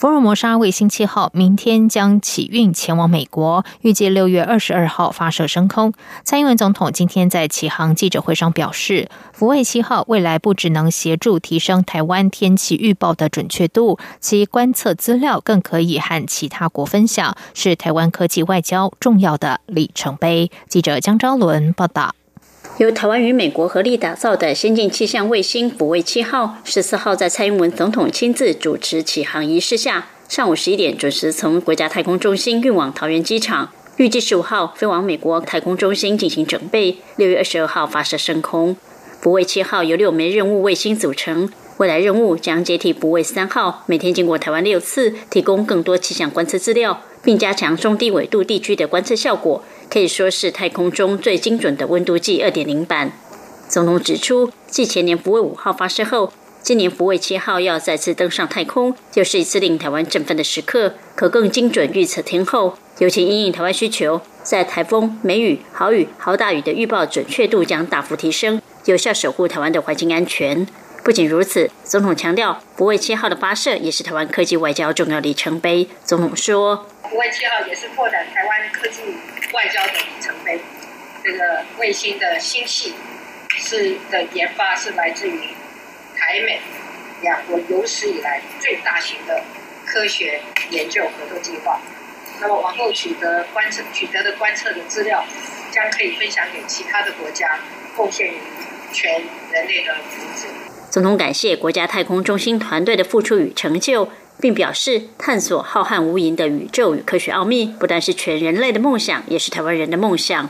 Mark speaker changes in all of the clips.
Speaker 1: 福尔摩沙卫星七号明天将起运前往美国，预计六月二十二号发射升空。蔡英文总统今天在启航记者会上表示，福卫七号未来不只能协助提升台湾天气预报的准确度，其观测资料更可以和其他国分享，是台湾科技外交重要的里程碑。记者江昭伦报道。
Speaker 2: 由台湾与美国合力打造的先进气象卫星“福卫七号”十四号在蔡英文总统亲自主持启航仪式下，上午十一点准时从国家太空中心运往桃园机场，预计十五号飞往美国太空中心进行准备，六月二十二号发射升空。“福卫七号”由六枚任务卫星组成，未来任务将接替“福卫三号”，每天经过台湾六次，提供更多气象观测资料，并加强中低纬度地区的观测效果。可以说是太空中最精准的温度计二点零版。总统指出，继前年福卫五号发射后，今年福卫七号要再次登上太空，又是一次令台湾振奋的时刻，可更精准预测天候，尤其因应台湾需求，在台风、梅雨、豪雨、豪大雨的预报准确度将大幅提升，有效守护台湾的环境安全。不仅如此，总统强调，福卫七号的发射也是台湾科技外交重要里程碑。总统说，
Speaker 3: 福卫七号也是拓展台湾科技。外交的里程碑，这个卫星的星系是的研发是来自于台美两国有史以来最大型的科学研究合作计划。那么往后取得观测取得的观测的资料，将可以分享给其他的国家，贡献于全人类的福祉。
Speaker 2: 总统感谢国家太空中心团队的付出与成就。并表示，探索浩瀚无垠的宇宙与科学奥秘，不但是全人类的梦想，也是台湾人的梦想。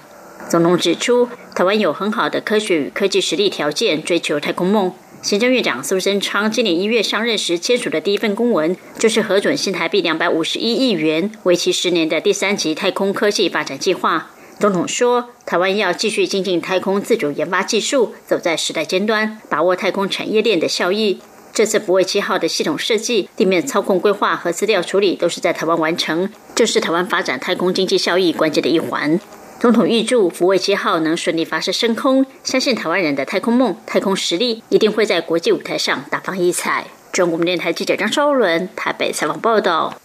Speaker 2: 总统指出，台湾有很好的科学与科技实力条件，追求太空梦。行政院长苏贞昌今年一月上任时签署的第一份公文，就是核准新台币两百五十一亿元，为期十年的第三级太空科技发展计划。总统说，台湾要继续精进太空自主研发技术，走在时代尖端，把握太空产业链的效益。这次福卫七号的系统设计、地面操控规划和资料处理都是在台湾完成，这是台湾发展太空经济效益关键的一环。总统预祝福卫七号能顺利发射升空，相信台湾人的太空梦、太空实力一定会在国际舞台上大放异彩。中国电台记者张昭伦台北采访报道。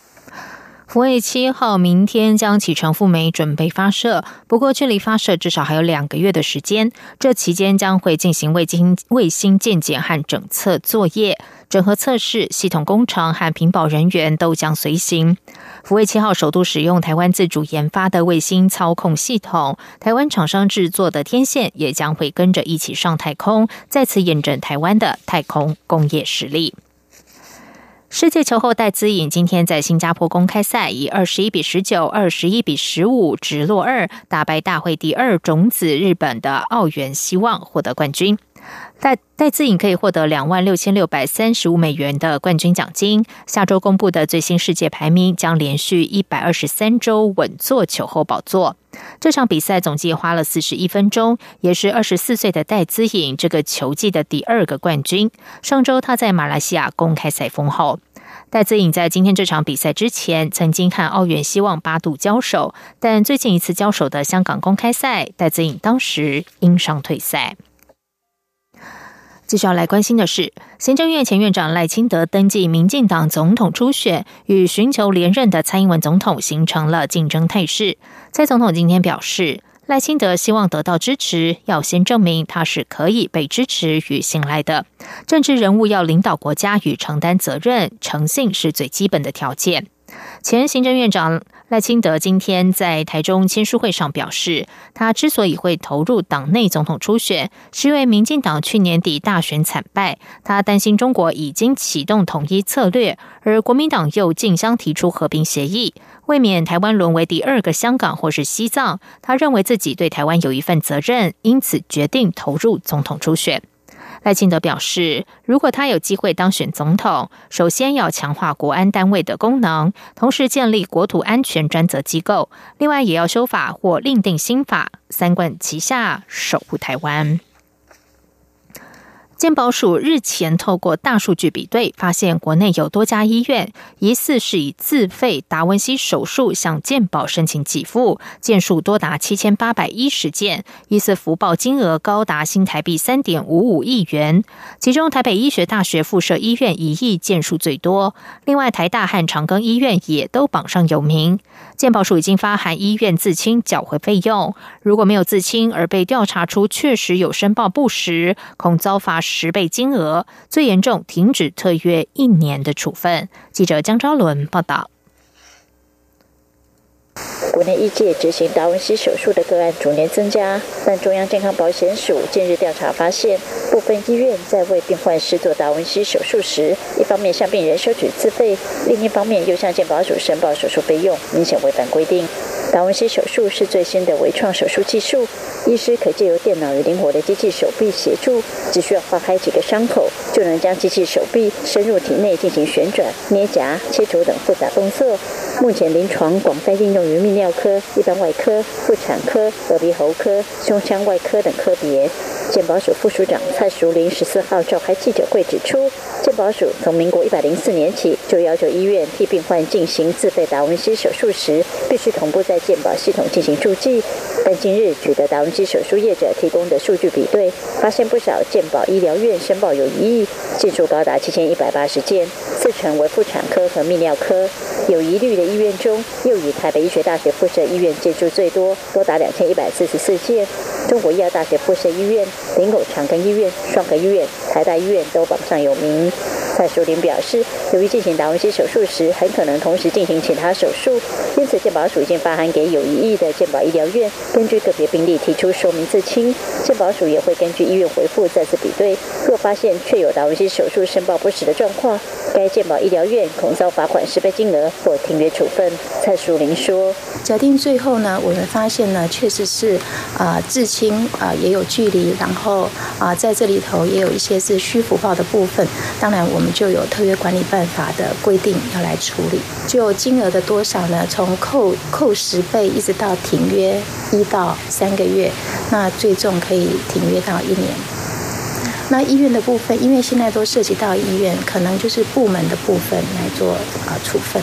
Speaker 1: 福卫七号明天将启程赴美，准备发射。不过，距离发射至少还有两个月的时间。这期间将会进行卫星卫星建检和整测作业、整合测试、系统工程和屏保人员都将随行。福卫七号首度使用台湾自主研发的卫星操控系统，台湾厂商制作的天线也将会跟着一起上太空，再次验证台湾的太空工业实力。世界球后戴资颖今天在新加坡公开赛以二十一比十九、二十一比十五直落二打败大会第二种子日本的奥原希望，获得冠军。戴戴资颖可以获得两万六千六百三十五美元的冠军奖金。下周公布的最新世界排名将连续一百二十三周稳坐球后宝座。这场比赛总计花了四十一分钟，也是二十四岁的戴资颖这个球季的第二个冠军。上周他在马来西亚公开赛封后。戴资颖在今天这场比赛之前曾经和奥远希望八度交手，但最近一次交手的香港公开赛，戴资颖当时因伤退赛。接下来关心的是，行政院前院长赖清德登记民进党总统初选，与寻求连任的蔡英文总统形成了竞争态势。蔡总统今天表示，赖清德希望得到支持，要先证明他是可以被支持与信赖的。政治人物要领导国家与承担责任，诚信是最基本的条件。前行政院长。赖清德今天在台中签书会上表示，他之所以会投入党内总统初选，是因为民进党去年底大选惨败，他担心中国已经启动统一策略，而国民党又竞相提出和平协议，未免台湾沦为第二个香港或是西藏。他认为自己对台湾有一份责任，因此决定投入总统初选。赖清德表示，如果他有机会当选总统，首先要强化国安单位的功能，同时建立国土安全专责机构，另外也要修法或另定新法，三管齐下，守护台湾。健保署日前透过大数据比对，发现国内有多家医院疑似是以自费达文西手术向健保申请给付，件数多达七千八百一十件，疑似福报金额高达新台币三点五五亿元。其中台北医学大学附设医院一亿件数最多，另外台大和长庚医院也都榜上有名。健保署已经发函医院自清缴回费用，如果没有自清而被调查出确实有申报不实，恐遭罚。十倍金额，最严重停止特约一年的处分。记者江昭伦报道。
Speaker 4: 国内医界执行达文西手术的个案逐年增加，但中央健康保险署近日调查发现，部分医院在为病患施做达文西手术时，一方面向病人收取自费，另一方面又向健保署申报手术费用，明显违反规定。达文西手术是最新的微创手术技术，医师可借由电脑与灵活的机器手臂协助，只需要划开几个伤口，就能将机器手臂深入体内进行旋转、捏夹、切除等复杂动作。目前临床广泛应用于泌尿科、一般外科、妇产科、耳鼻喉科、胸腔外科等科别。健保署副署长蔡淑玲十四号召开记者会指出，健保署从民国一百零四年起就要求医院替病患进行自费达文西手术时，必须同步在健保系统进行注记。但今日取得达文西手术业者提供的数据比对，发现不少健保医疗院申报有疑义，件数高达七千一百八十件，四成为妇产科和泌尿科。有疑虑的医院中，又以台北医学大学附设医院件数最多，多达两千一百四十四件。中国医药大学附设医院、林口长庚医院、双河医院、台大医院都榜上有名。蔡淑玲表示，由于进行达文西手术时，很可能同时进行其他手术，因此健保署已经发函给有疑义的健保医疗院，根据个别病例提出说明自清。健保署也会根据医院回复再次比对，若发现确有达文西手术申报不实的状况，该健保医疗院恐遭罚款十倍金额或停约处分。蔡淑玲说：“
Speaker 5: 假定最后呢，我们发现呢，确实是啊自清啊也有距离，然后啊在这里头也有一些是虚福报的部分，当然我们。”就有特约管理办法的规定要来处理，就金额的多少呢？从扣扣十倍一直到停约一到三个月，那最重可以停约到一年。那医院的部分，因为现在都涉及到医院，可能就是部门的部分来做啊处分。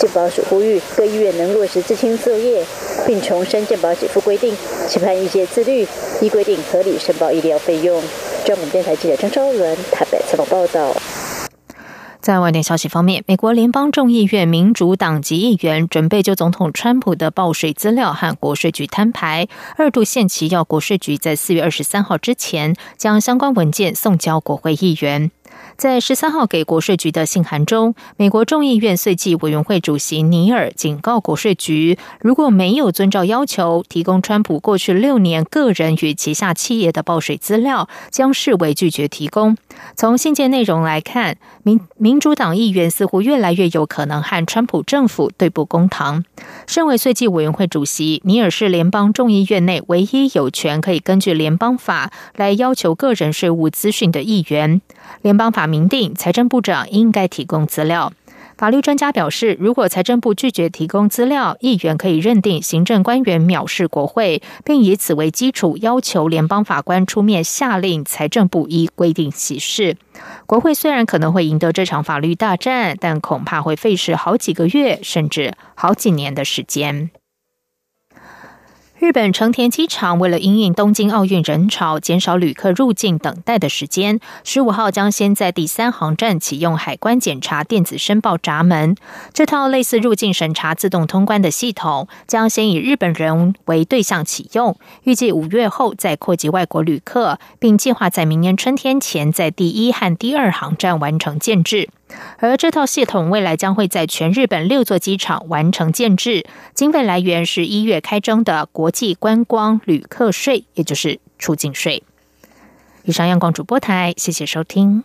Speaker 4: 健保署呼吁各医院能落实自清作业，并重申健保给付规定，期盼一些自律，依规定合理申报医疗费用。中央电台记者张昭伦台北采访报道。
Speaker 1: 在外电消息方面，美国联邦众议院民主党籍议员准备就总统川普的报税资料和国税局摊牌，二度限期要国税局在四月二十三号之前将相关文件送交国会议员。在十三号给国税局的信函中，美国众议院税计委员会主席尼尔警告国税局，如果没有遵照要求提供川普过去六年个人与旗下企业的报税资料，将视为拒绝提供。从信件内容来看，民民主党议员似乎越来越有可能和川普政府对簿公堂。身为税计委员会主席，尼尔是联邦众议院内唯一有权可以根据联邦法来要求个人税务资讯的议员。联邦法明定，财政部长应该提供资料。法律专家表示，如果财政部拒绝提供资料，议员可以认定行政官员藐视国会，并以此为基础要求联邦法官出面下令财政部依规定行事。国会虽然可能会赢得这场法律大战，但恐怕会费时好几个月，甚至好几年的时间。日本成田机场为了因应东京奥运人潮，减少旅客入境等待的时间，十五号将先在第三航站启用海关检查电子申报闸门。这套类似入境审查自动通关的系统，将先以日本人为对象启用，预计五月后再扩及外国旅客，并计划在明年春天前在第一和第二航站完成建制。而这套系统未来将会在全日本六座机场完成建制，经费来源是一月开征的国际观光旅客税，也就是出境税。以上，阳光主播台，谢谢收听。